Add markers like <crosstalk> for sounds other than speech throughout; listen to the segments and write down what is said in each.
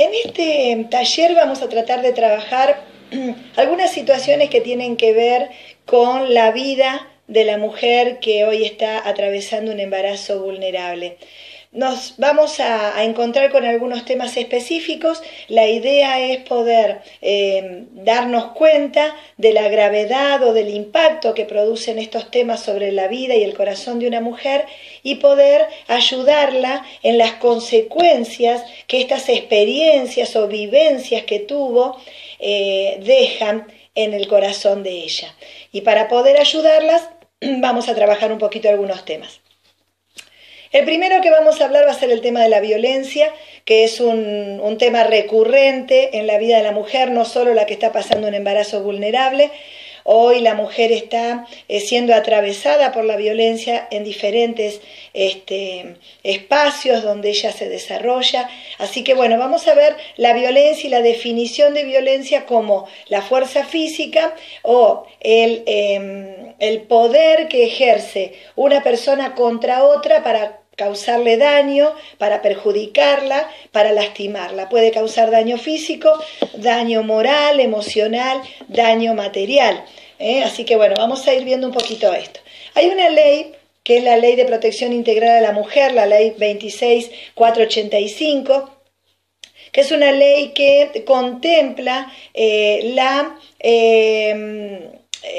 En este taller vamos a tratar de trabajar <clears throat> algunas situaciones que tienen que ver con la vida de la mujer que hoy está atravesando un embarazo vulnerable. Nos vamos a, encontrar con algunos temas específicos. La idea es poder eh, darnos cuenta de la gravedad o del impacto que producen estos temas sobre la vida y el corazón de una mujer y poder ayudarla en las consecuencias que estas experiencias o vivencias que tuvo eh, dejan en el corazón de ella. Y para poder ayudarlas <clears throat> vamos a trabajar un poquito algunos temas. El primero que vamos a hablar va a ser el tema de la violencia, que es un, tema recurrente en la vida de la mujer, no solo la que está pasando un embarazo vulnerable, Hoy la mujer está eh, siendo atravesada por la violencia en diferentes este, espacios donde ella se desarrolla. Así que bueno, vamos a ver la violencia y la definición de violencia como la fuerza física o el, em, el poder que ejerce una persona contra otra para causarle daño, para perjudicarla, para lastimarla. Puede causar daño físico, daño moral, emocional, daño material. ¿eh? Así que bueno, vamos a ir viendo un poquito esto. Hay una ley que es la Ley de Protección Integral de la Mujer, la Ley 26485, que es una ley que contempla eh, la... Eh,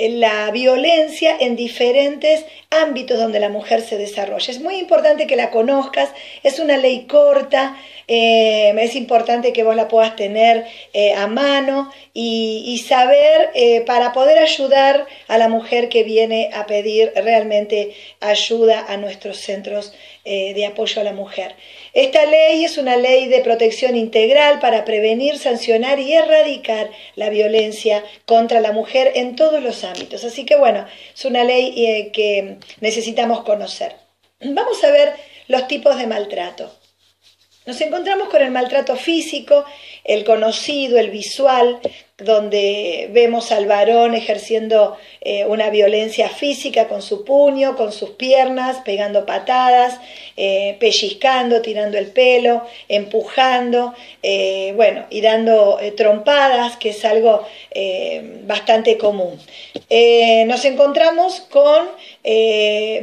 la violencia en diferentes ámbitos donde la mujer se desarrolla. Es muy importante que la conozcas, es una ley corta, eh, es importante que vos la puedas tener eh, a mano y, saber eh, para poder ayudar a la mujer que viene a pedir realmente ayuda a nuestros centros de apoyo a la mujer. Esta ley es una ley de protección integral para prevenir, sancionar y erradicar la violencia contra la mujer en todos los ámbitos. Así que bueno, es una ley que necesitamos conocer. Vamos a ver los tipos de maltrato. Nos encontramos con el maltrato físico, el conocido, el visual, donde vemos al varón ejerciendo eh, una violencia física con su puño, con sus piernas, pegando patadas, eh, pellizcando, tirando el pelo, empujando, eh, bueno, y dando trompadas, que es algo bastante común. nos encontramos con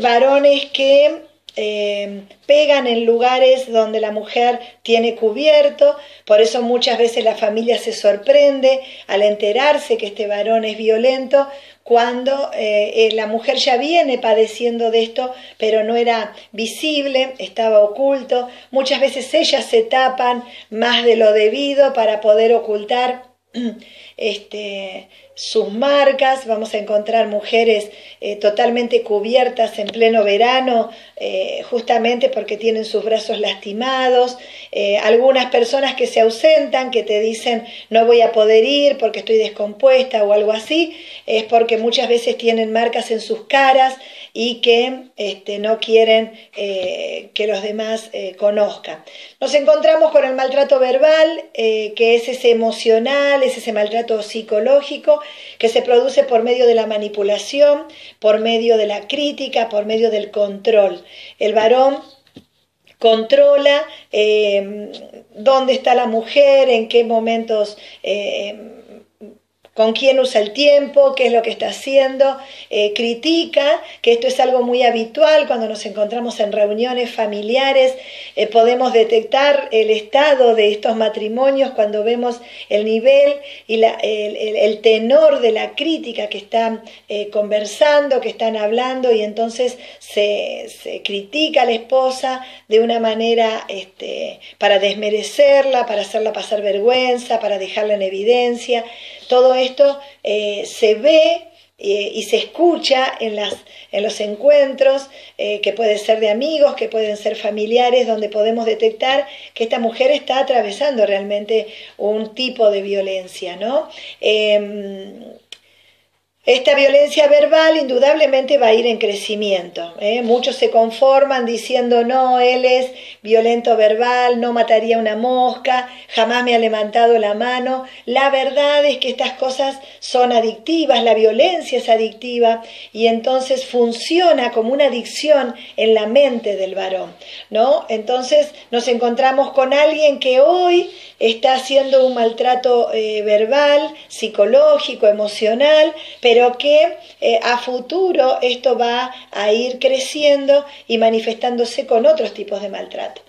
varones que eh, pegan en lugares donde la mujer tiene cubierto, por eso muchas veces la familia se sorprende al enterarse que este varón es violento, cuando eh, eh, la mujer ya viene padeciendo de esto, pero no era visible, estaba oculto. Muchas veces ellas se tapan más de lo debido para poder ocultar <clears throat> este, sus marcas, vamos a encontrar mujeres eh, totalmente cubiertas en pleno verano, eh, justamente porque tienen sus brazos lastimados, eh, algunas personas que se ausentan, que te dicen no voy a poder ir porque estoy descompuesta o algo así, es porque muchas veces tienen marcas en sus caras y que este, no quieren que los demás conozcan. Nos encontramos con el maltrato verbal, que es ese emocional, es ese maltrato psicológico, que se produce por medio de la manipulación, por medio de la crítica, por medio del control. El varón controla eh, dónde está la mujer, en qué momentos eh, con quién usa el tiempo, qué es lo que está haciendo, eh, critica, que esto es algo muy habitual cuando nos encontramos en reuniones familiares, eh, podemos detectar el estado de estos matrimonios cuando vemos el nivel y el, tenor de la crítica que están eh, conversando, que están hablando y entonces se, critica a la esposa de una manera este, para desmerecerla, para hacerla pasar vergüenza, para dejarla en evidencia. Todo esto eh, se ve eh, y se escucha en, las, en los encuentros, eh, que pueden ser de amigos, que pueden ser familiares, donde podemos detectar que esta mujer está atravesando realmente un tipo de violencia, ¿no? Esta violencia verbal indudablemente va a ir en crecimiento. ¿eh? Muchos se conforman diciendo, no, él es violento verbal, no mataría una mosca, jamás me ha levantado la mano. La verdad es que estas cosas son adictivas, la violencia es adictiva y entonces funciona como una adicción en la mente del varón. ¿no? Entonces nos encontramos con alguien que hoy está haciendo un maltrato eh, verbal, psicológico, emocional, pero que eh, a futuro esto va a ir creciendo y manifestándose con otros tipos de maltrato.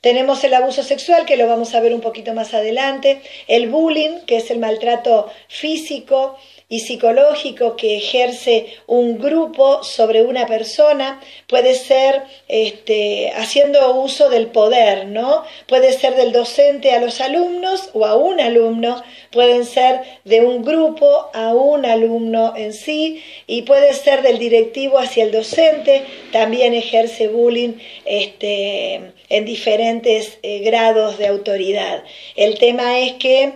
Tenemos el abuso sexual, que lo vamos a ver un poquito más adelante, el bullying, que es el maltrato físico, y psicológico que ejerce un grupo sobre una persona, puede ser este, haciendo uso del poder, ¿no? Puede ser del docente a los alumnos o a un alumno, pueden ser de un grupo a un alumno en sí y puede ser del directivo hacia el docente, también ejerce bullying este, en diferentes eh, grados de autoridad. El tema es que...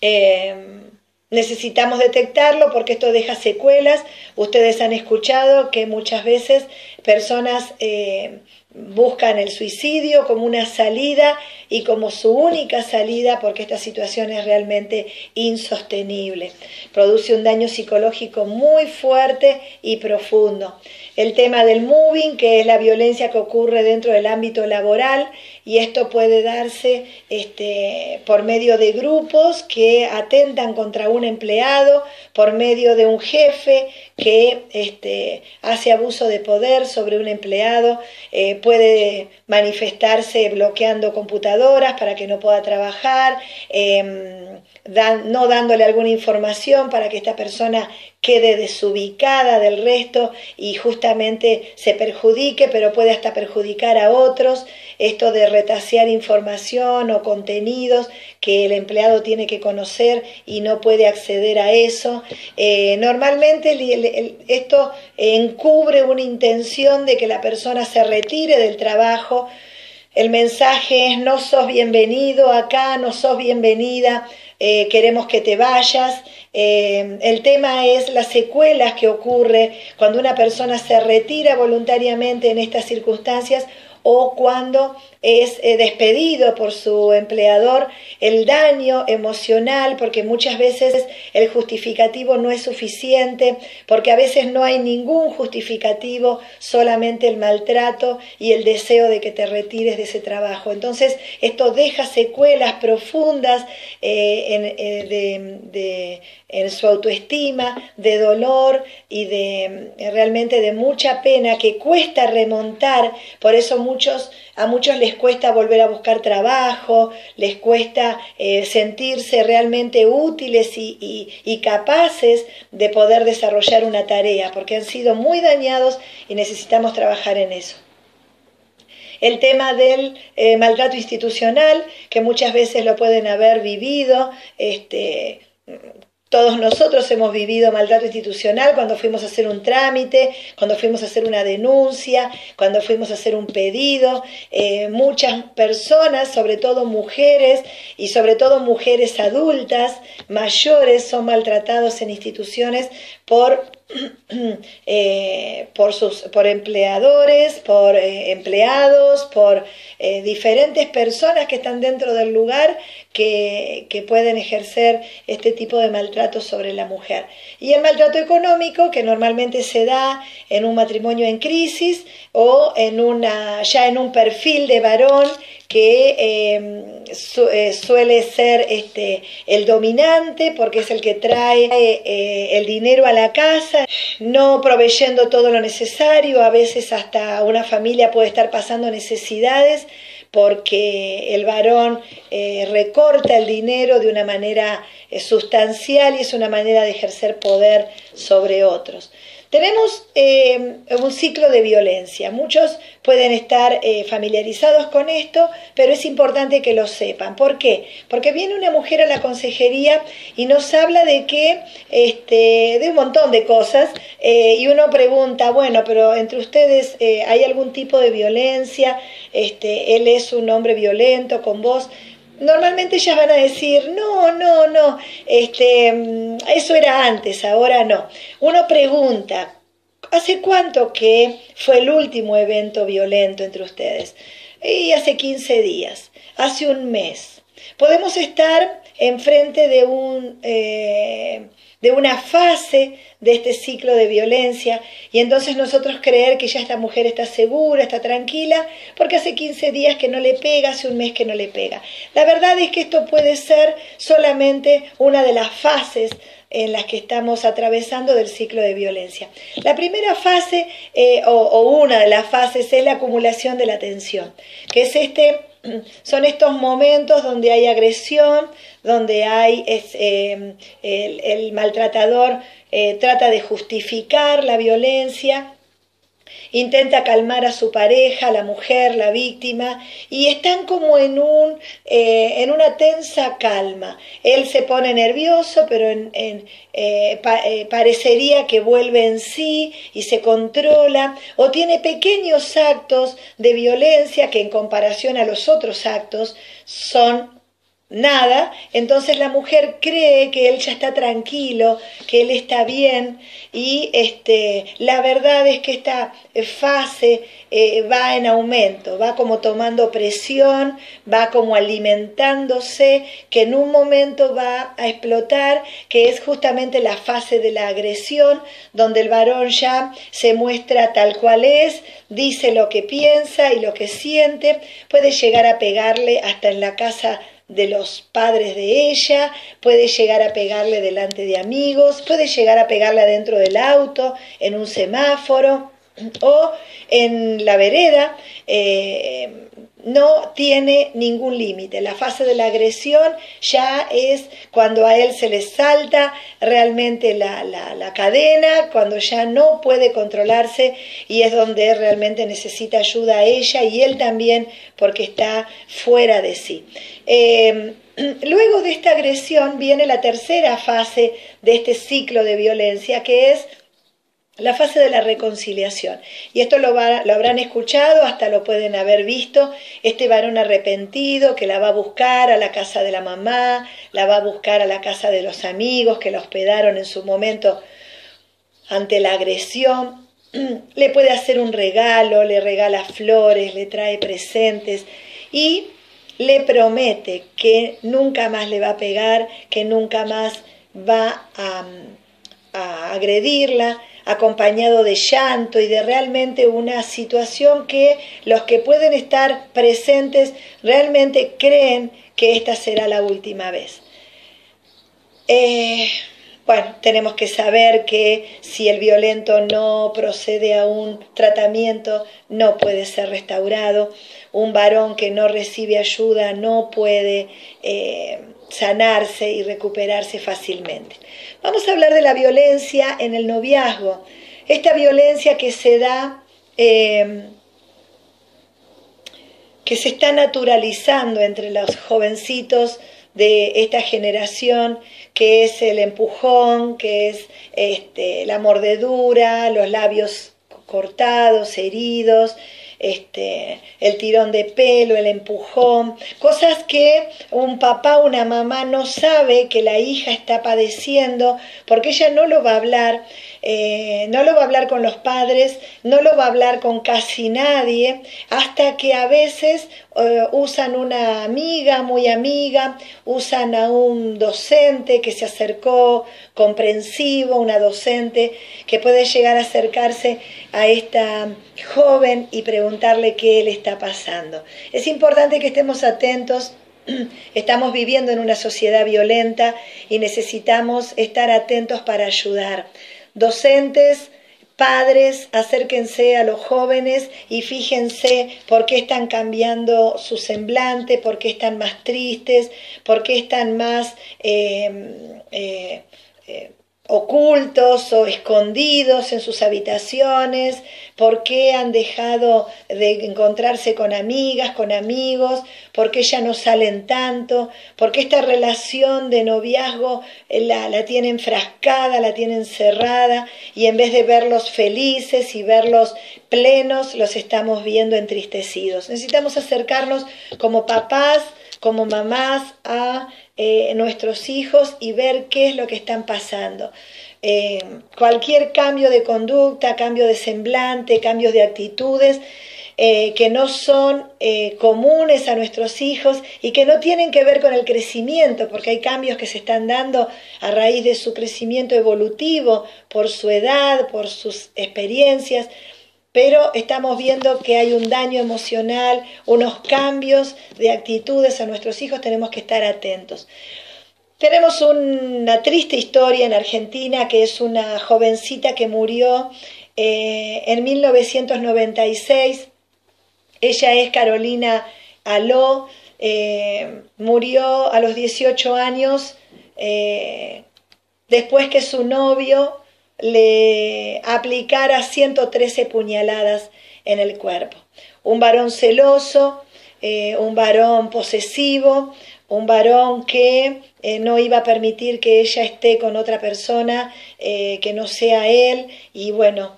Eh, Necesitamos detectarlo porque esto deja secuelas. Ustedes han escuchado que muchas veces personas eh, buscan el suicidio como una salida y como su única salida porque esta situación es realmente insostenible. Produce un daño psicológico muy fuerte y profundo. El tema del moving, que es la violencia que ocurre dentro del ámbito laboral, y esto puede darse este, por medio de grupos que atentan contra un empleado, por medio de un jefe que este, hace abuso de poder sobre un empleado, eh, puede manifestarse bloqueando computadoras para que no pueda trabajar, no dándole alguna información para que esta persona quede desubicada del resto y justamente se perjudique, pero puede hasta perjudicar a otros. Esto de retasear información o contenidos que el empleado tiene que conocer y no puede acceder a eso. Eh, normalmente esto encubre una intención de que la persona se retire del trabajo. El mensaje es no sos bienvenido acá, no sos bienvenida eh, queremos que te vayas. Eh, el tema es las secuelas que ocurre cuando una persona se retira voluntariamente en estas circunstancias o cuando es eh, despedido por su empleador, el daño emocional, porque muchas veces el justificativo no es suficiente, porque a veces no hay ningún justificativo, solamente el maltrato y el deseo de que te retires de ese trabajo. Entonces, esto deja secuelas profundas en, en su autoestima, de dolor y de realmente de mucha pena que cuesta remontar, por eso muchos a muchos les cuesta volver a buscar trabajo, les cuesta eh, sentirse realmente útiles y, capaces de poder desarrollar una tarea, porque han sido muy dañados y necesitamos trabajar en eso el tema del eh, maltrato institucional, que muchas veces lo pueden haber vivido, este, todos nosotros hemos vivido maltrato institucional cuando fuimos a hacer un trámite, cuando fuimos a hacer una denuncia, cuando fuimos a hacer un pedido. Eh, muchas personas, sobre todo mujeres y sobre todo mujeres adultas, mayores, son maltratados en instituciones por <clears throat> Eh, por, sus, por empleadores, por eh, empleados, por eh, diferentes personas que están dentro del lugar que, que, pueden ejercer este tipo de maltrato sobre la mujer. Y el maltrato económico, que normalmente se da en un matrimonio en crisis o en una, ya en un perfil de varón que em, eh, suele ser este, el dominante porque es el que trae eh, el dinero a la casa, no proveyendo todo lo necesario, a veces hasta una familia puede estar pasando necesidades porque el varón eh, recorta el dinero de una manera sustancial y es una manera de ejercer poder sobre otros. Tenemos eh, un ciclo de violencia. Muchos pueden estar eh, familiarizados con esto, pero es importante que lo sepan. ¿Por qué? Porque viene una mujer a la consejería y nos habla de que, este, de un montón de cosas, eh, y uno pregunta, bueno, pero entre ustedes hay algún tipo de violencia, este, él es un hombre violento con vos normalmente ellas van a decir, no, no, no, este, mm, eso era antes, ahora no. Uno pregunta, ¿hace cuánto que fue el último evento violento entre ustedes? Y hace 15 días, hace un mes, Podemos estar enfrente de, un, eh, de una fase de este ciclo de violencia y entonces nosotros creer que ya esta mujer está segura, está tranquila, porque hace 15 días que no le pega, hace un mes que no le pega. La verdad es que esto puede ser solamente una de las fases en las que estamos atravesando del ciclo de violencia. La primera fase eh, o, una de las fases es la acumulación de la tensión, que es este, son estos momentos donde hay agresión, donde hay eh, el, maltratador eh, trata de justificar la violencia intenta calmar a su pareja, la mujer, la víctima, y están como en, un, eh, en una tensa calma. Él se pone nervioso, pero parecería que vuelve en sí y se controla, o tiene pequeños actos de violencia que en comparación a los otros actos son nada, entonces la mujer cree que él ya está tranquilo, que él está bien y este, la verdad es que esta fase eh, va en aumento, va como tomando presión, va como alimentándose, que en un momento va a explotar, que es justamente la fase de la agresión, donde el varón ya se muestra tal cual es, dice lo que piensa y lo que siente, puede llegar a pegarle hasta en la casa de los padres de ella, puede llegar a pegarle delante de amigos, puede llegar a pegarle adentro del auto, en un semáforo o en la vereda. Eh, no tiene ningún límite. La fase de la agresión ya es cuando a él se le salta realmente la, la, cadena, cuando ya no puede controlarse y es donde realmente necesita ayuda a ella y él también porque está fuera de sí. Em, <clears throat> luego de esta agresión viene la tercera fase de este ciclo de violencia, que es la fase de la reconciliación. Y esto lo, lo, habrán escuchado, hasta lo pueden haber visto, este varón arrepentido que la va a buscar a la casa de la mamá, la va a buscar a la casa de los amigos que la hospedaron en su momento ante la agresión, <clears throat> le puede hacer un regalo, le regala flores, le trae presentes y le promete que nunca más le va a pegar, que nunca más va a, agredirla, acompañado de llanto y de realmente una situación que los que pueden estar presentes realmente creen que esta será la última vez. Eh, bueno, tenemos que saber que si el violento no procede a un tratamiento, no puede ser restaurado un varón que no recibe ayuda no puede eh, sanarse y recuperarse fácilmente. Vamos a hablar de la violencia en el noviazgo. Esta violencia que se da, eh, que se está naturalizando entre los jovencitos de esta generación, que es el empujón, que es este, la mordedura, los labios cortados, heridos, este, el tirón de pelo, el empujón, cosas que un papá una mamá no sabe que la hija está padeciendo porque ella no lo va a hablar eh, no lo va a hablar con los padres, no lo va a hablar con casi nadie, hasta que a veces eh, usan una amiga, muy amiga, usan a un docente que se acercó comprensivo, una docente que puede llegar a acercarse a esta joven y preguntarle qué le está pasando. Es importante que estemos atentos <clears throat> Estamos viviendo en una sociedad violenta y necesitamos estar atentos para ayudar docentes, padres, acérquense a los jóvenes y fíjense por qué están cambiando su semblante, por qué están más tristes, por qué están más... Eh, eh, eh, ocultos o escondidos en sus habitaciones, por qué han dejado de encontrarse con amigas, con amigos, por qué ya no salen tanto, por qué esta relación de noviazgo eh, la, la tienen frascada, la tienen cerrada y en vez de verlos felices y verlos plenos, los estamos viendo entristecidos. Necesitamos acercarnos como papás, como mamás a eh, nuestros hijos y ver qué es lo que están pasando. Eh, cualquier cambio de conducta, cambio de semblante, cambios de actitudes, eh, que no son comunes a nuestros hijos y que no tienen que ver con el crecimiento, porque hay cambios que se están dando a raíz de su crecimiento evolutivo, por su edad, por sus experiencias, pero estamos viendo que hay un daño emocional, unos cambios de actitudes a nuestros hijos, tenemos que estar atentos. Tenemos una triste historia en Argentina que es una jovencita que murió eh, en 1996 ella es Carolina Aló, eh, murió a los 18 años eh, después que su novio le aplicara 113 puñaladas en el cuerpo. Un varón celoso, eh, un varón posesivo, un varón que no iba a permitir que ella esté con otra persona que no sea él y bueno,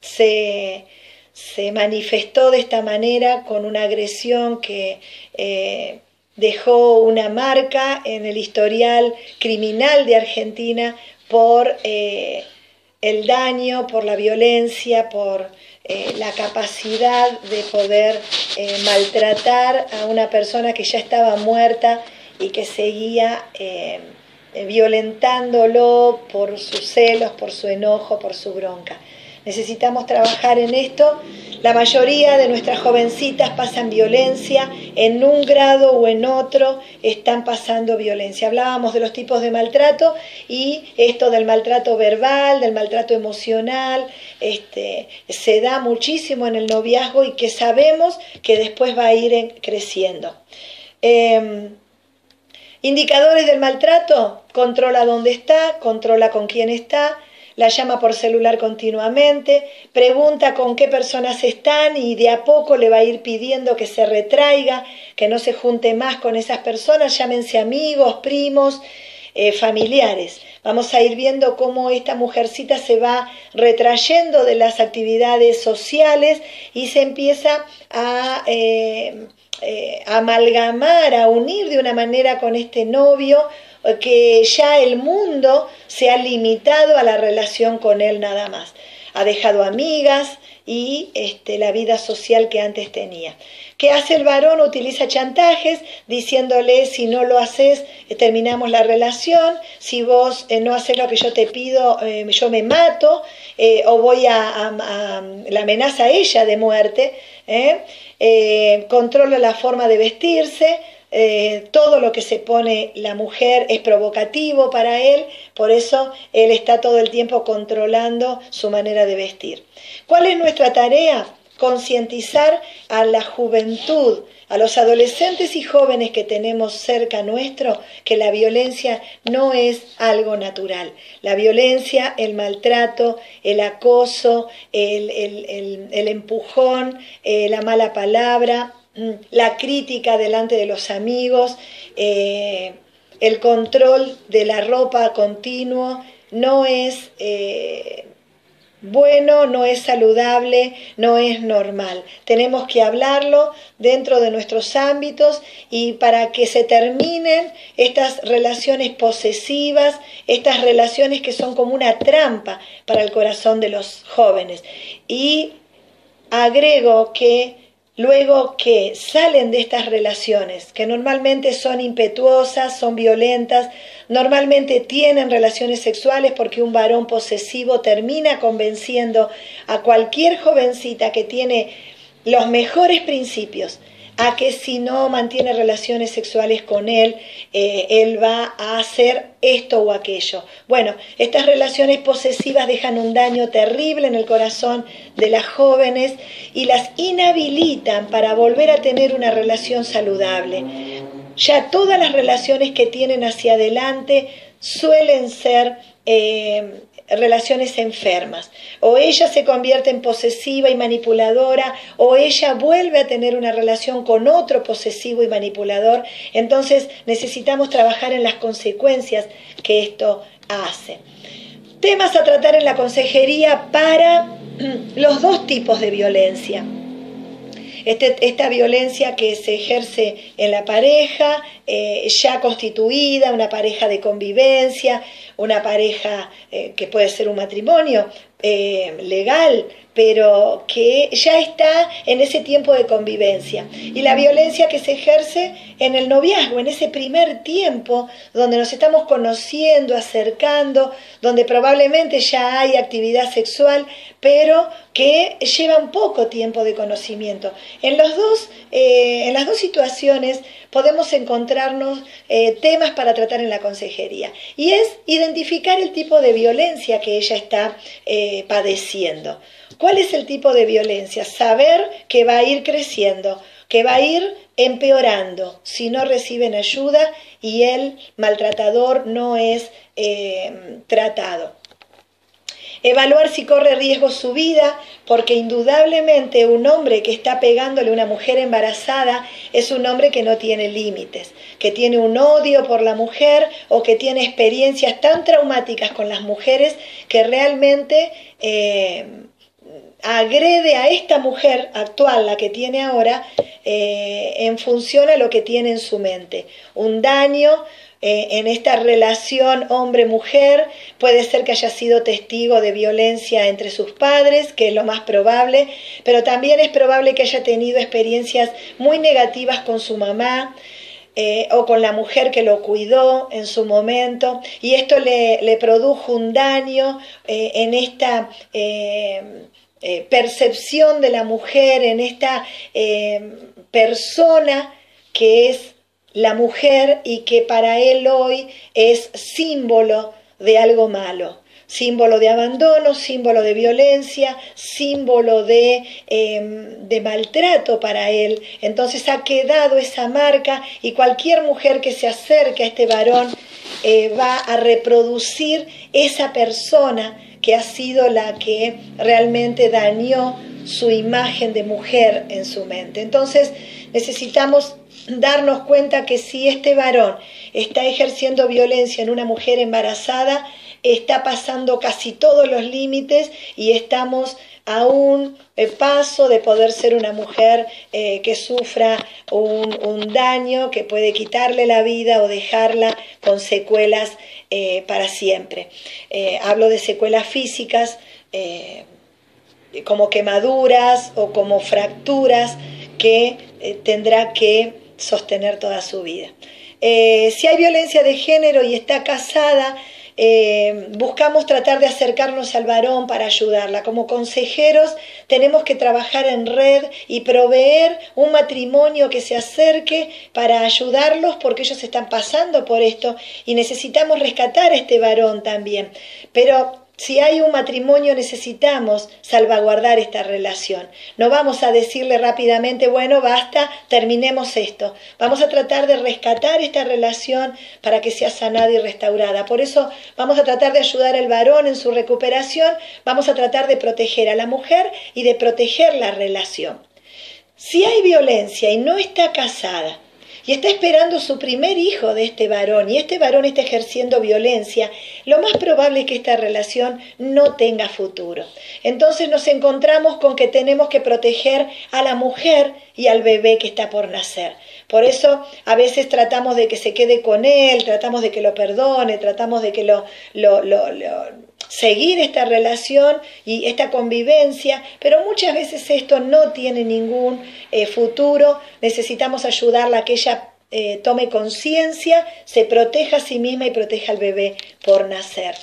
se se manifestó de esta manera con una agresión que eh, dejó una marca en el historial criminal de Argentina por eh, el daño, por la violencia, por eh, la capacidad de poder maltratar a una persona que ya estaba muerta y que seguía violentándolo por sus celos, por su enojo, por su bronca. Necesitamos trabajar en esto. La mayoría de nuestras jovencitas pasan violencia, en un grado o en otro están pasando violencia. Hablábamos de los tipos de maltrato y esto del maltrato verbal, del maltrato emocional, este, se da muchísimo en el noviazgo y que sabemos que después va a ir creciendo. Em, indicadores del maltrato, controla dónde está, controla con quién está, la llama por celular continuamente, pregunta con qué personas están y de a poco le va a ir pidiendo que se retraiga, que no se junte más con esas personas, llámense amigos, primos, eh, familiares. Vamos a ir viendo cómo esta mujercita se va retrayendo de las actividades sociales y se empieza a... Eh, eh, amalgamar, a unir de una manera con este novio que ya el mundo se ha limitado a la relación con él nada más. Ha dejado amigas y este, la vida social que antes tenía. ¿Qué hace el varón? Utiliza chantajes diciéndole si no lo haces eh, terminamos la relación, si vos eh, no haces lo que yo te pido eh, yo me mato o voy a, a, la amenaza a ella de muerte, controla la forma de vestirse, eh, todo lo que se pone la mujer es provocativo para él, por eso él está todo el tiempo controlando su manera de vestir. ¿Cuál es nuestra tarea? Concientizar a la juventud, a los adolescentes y jóvenes que tenemos cerca nuestro, que la violencia no es algo natural. La violencia, el maltrato, el acoso, el, empujón, eh, la mala palabra, la crítica delante de los amigos, eh, el control de la ropa continuo, no es eh, bueno, no es saludable, no es normal. Tenemos que hablarlo dentro de nuestros ámbitos y para que se terminen estas relaciones posesivas, estas relaciones que son como una trampa para el corazón de los jóvenes. Y agrego que luego que salen de estas relaciones, que normalmente son impetuosas, son violentas, normalmente tienen relaciones sexuales porque un varón posesivo termina convenciendo a cualquier jovencita que tiene los mejores principios a que si no mantiene relaciones sexuales con él, eh, él va a hacer esto o aquello. Bueno, estas relaciones posesivas dejan un daño terrible en el corazón de las jóvenes y las inhabilitan para volver a tener una relación saludable. Ya todas las relaciones que tienen hacia adelante suelen ser... Eh, relaciones enfermas. O ella se convierte en posesiva y manipuladora, o ella vuelve a tener una relación con otro posesivo y manipulador. Entonces necesitamos trabajar en las consecuencias que esto hace. Temas a tratar en la consejería para <clears throat> los dos tipos de violencia. Este, esta violencia que se ejerce en la pareja eh, ya constituida, una pareja de convivencia, una pareja eh, que puede ser un matrimonio, eh, legal, pero que ya está en ese tiempo de convivencia. Y la violencia que se ejerce en el noviazgo, en ese primer tiempo donde nos estamos conociendo, acercando, donde probablemente ya hay actividad sexual, pero que llevan poco tiempo de conocimiento. En, los dos, eh, en las dos situaciones podemos encontrarnos eh, temas para tratar en la consejería y es identificar el tipo de violencia que ella está eh, padeciendo. ¿Cuál es el tipo de violencia? Saber que va a ir creciendo, que va a ir empeorando si no reciben ayuda y el maltratador no es eh, tratado. Evaluar si corre riesgo su vida, porque indudablemente un hombre que está pegándole a una mujer embarazada es un hombre que no tiene límites, que tiene un odio por la mujer o que tiene experiencias tan traumáticas con las mujeres que realmente... Eh, agrede a esta mujer actual, la que tiene ahora, eh, en función a lo que tiene en su mente. Un daño eh, en esta relación hombre-mujer, puede ser que haya sido testigo de violencia entre sus padres, que es lo más probable, pero también es probable que haya tenido experiencias muy negativas con su mamá, eh, o con la mujer que lo cuidó en su momento, y esto le, produjo un daño en esta eh, percepción de la mujer, en esta eh, persona que es la mujer y que para él hoy es símbolo de algo malo, símbolo de abandono, símbolo de violencia, símbolo de, de, maltrato para él. Entonces ha quedado esa marca y cualquier mujer que se acerque a este varón eh, va a reproducir esa persona que ha sido la que realmente dañó su imagen de mujer en su mente. Entonces necesitamos darnos cuenta que si este varón está ejerciendo violencia en una mujer embarazada, está pasando casi todos los límites y estamos a un eh, paso de poder ser una mujer eh, que sufra un, daño que puede quitarle la vida o dejarla con secuelas eh, para siempre. hablo de secuelas físicas como quemaduras o como fracturas que tendrá que sostener toda su vida. si hay violencia de género y está casada, eh, buscamos tratar de acercarnos al varón para ayudarla. Como consejeros tenemos que trabajar en red y proveer un matrimonio que se acerque para ayudarlos porque ellos están pasando por esto y necesitamos rescatar a este varón también. Pero si hay un matrimonio necesitamos salvaguardar esta relación. No vamos a decirle rápidamente, bueno, basta, terminemos esto. Vamos a tratar de rescatar esta relación para que sea sanada y restaurada. Por eso vamos a tratar de ayudar al varón en su recuperación, vamos a tratar de proteger a la mujer y de proteger la relación. Si hay violencia y no está casada, y está esperando su primer hijo de este varón y este varón está ejerciendo violencia, lo más probable es que esta relación no tenga futuro. Entonces nos encontramos con que tenemos que proteger a la mujer y al bebé que está por nacer. Por eso a veces tratamos de que se quede con él, tratamos de que lo perdone, tratamos de que lo, lo, lo, seguir esta relación y esta convivencia, pero muchas veces esto no tiene ningún eh, futuro, necesitamos ayudarla a que ella eh, tome conciencia, se proteja a sí misma y proteja al bebé por nacer.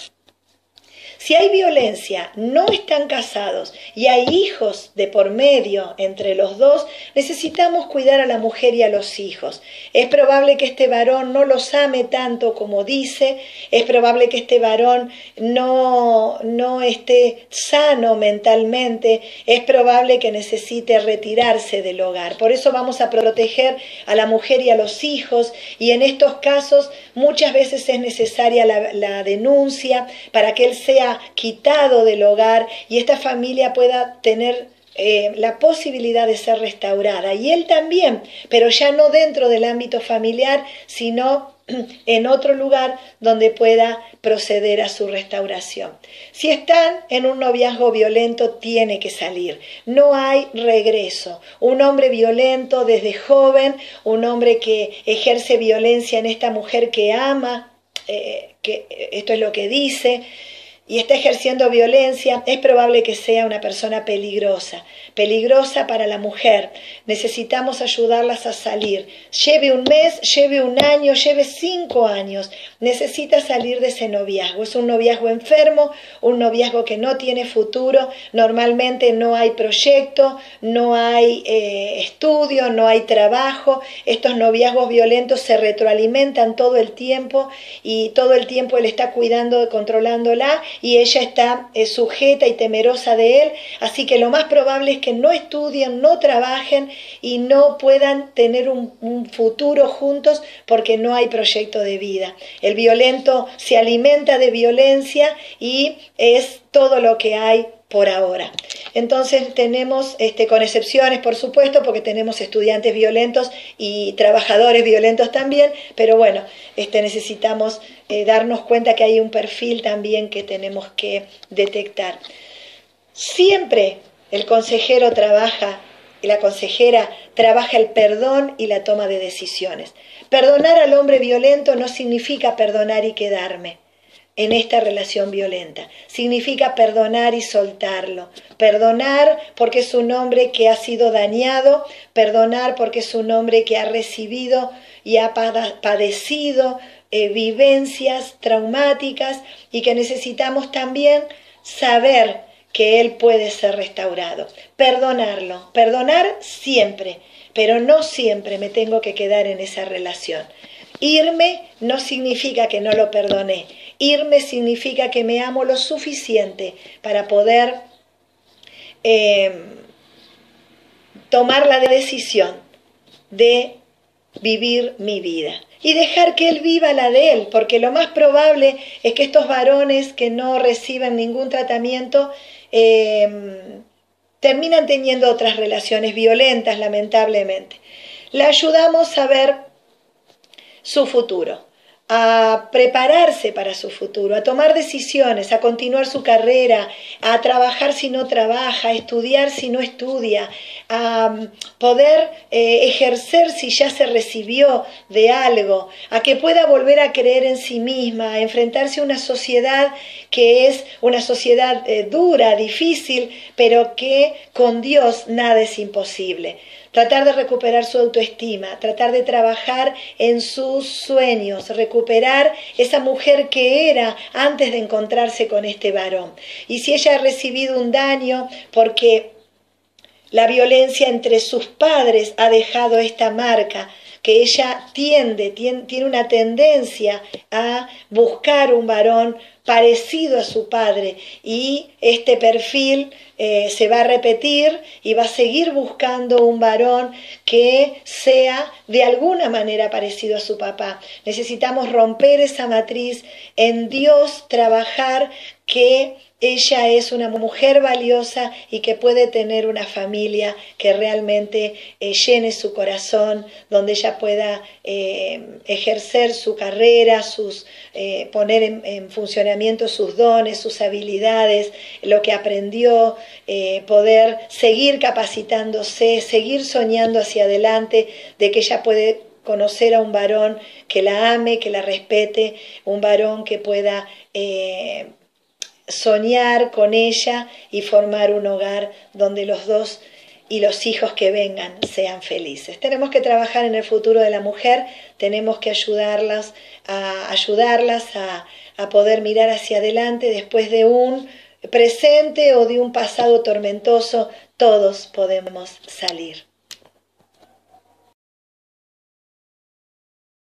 Si hay violencia, no están casados y hay hijos de por medio entre los dos, necesitamos cuidar a la mujer y a los hijos. Es probable que este varón no los ame tanto como dice, es probable que este varón no, no esté sano mentalmente, es probable que necesite retirarse del hogar. Por eso vamos a proteger a la mujer y a los hijos y en estos casos muchas veces es necesaria la, la denuncia para que él sea quitado del hogar y esta familia pueda tener eh, la posibilidad de ser restaurada. Y él también, pero ya no dentro del ámbito familiar, sino <clears throat> en otro lugar donde pueda proceder a su restauración. Si están en un noviazgo violento, tiene que salir. No hay regreso. Un hombre violento desde joven, un hombre que ejerce violencia en esta mujer que ama, eh, que esto es lo que dice, y está ejerciendo violencia, es probable que sea una persona peligrosa, peligrosa para la mujer. Necesitamos ayudarlas a salir. Lleve un mes, lleve un año, lleve cinco años. Necesita salir de ese noviazgo. Es un noviazgo enfermo, un noviazgo que no tiene futuro. Normalmente no hay proyecto, no hay eh, estudio, no hay trabajo. Estos noviazgos violentos se retroalimentan todo el tiempo y todo el tiempo él está cuidando, controlándola y ella está eh, sujeta y temerosa de él, así que lo más probable es que no estudien, no trabajen y no puedan tener un, un futuro juntos porque no hay proyecto de vida. El violento se alimenta de violencia y es todo lo que hay por ahora. Entonces tenemos, este, con excepciones por supuesto, porque tenemos estudiantes violentos y trabajadores violentos también, pero bueno, este, necesitamos eh, darnos cuenta que hay un perfil también que tenemos que detectar. Siempre el consejero trabaja la consejera trabaja el perdón y la toma de decisiones. Perdonar al hombre violento no significa perdonar y quedarme en esta relación violenta. Significa perdonar y soltarlo. Perdonar porque es un hombre que ha sido dañado, perdonar porque es un hombre que ha recibido y ha padecido eh, vivencias traumáticas y que necesitamos también saber que él puede ser restaurado. Perdonarlo, perdonar siempre, pero no siempre me tengo que quedar en esa relación. Irme no significa que no lo perdoné. Irme significa que me amo lo suficiente para poder em, tomar la decisión de vivir mi vida y dejar que él viva la de él, porque lo más probable es que estos varones que no reciben ningún tratamiento em, terminan teniendo otras relaciones violentas, lamentablemente. Le ayudamos a ver su futuro, a prepararse para su futuro, a tomar decisiones, a continuar su carrera, a trabajar si no trabaja, a estudiar si no estudia, a mm, poder eh, ejercer si ya se recibió de algo, a que pueda volver a creer en sí misma, a enfrentarse a una sociedad que es una sociedad eh, dura, difícil, pero que con Dios nada es imposible tratar de recuperar su autoestima, tratar de trabajar en sus sueños, recuperar esa mujer que era antes de encontrarse con este varón. Y si ella ha recibido un daño porque la violencia entre sus padres ha dejado esta marca, que ella tiende, tiene, una tendencia a buscar un varón parecido a su padre y este perfil eh, se va a repetir y va a seguir buscando un varón que sea de alguna manera parecido a su papá. Necesitamos romper esa matriz, en Dios trabajar que ella es una mujer valiosa y que puede tener una familia que realmente eh, llene su corazón, donde ella pueda eh, ejercer su carrera, sus, eh, poner en, funcionamiento sus dones, sus habilidades, lo que aprendió, poder seguir capacitándose, seguir soñando hacia adelante, de que ella puede conocer a un varón que la ame, que la respete, un varón que pueda soñar con ella y formar un hogar donde los dos y los hijos que vengan sean felices. Tenemos que trabajar en el futuro de la mujer, tenemos que ayudarlas a ayudarlas a, poder mirar hacia adelante después de un presente o de un pasado tormentoso, todos podemos salir.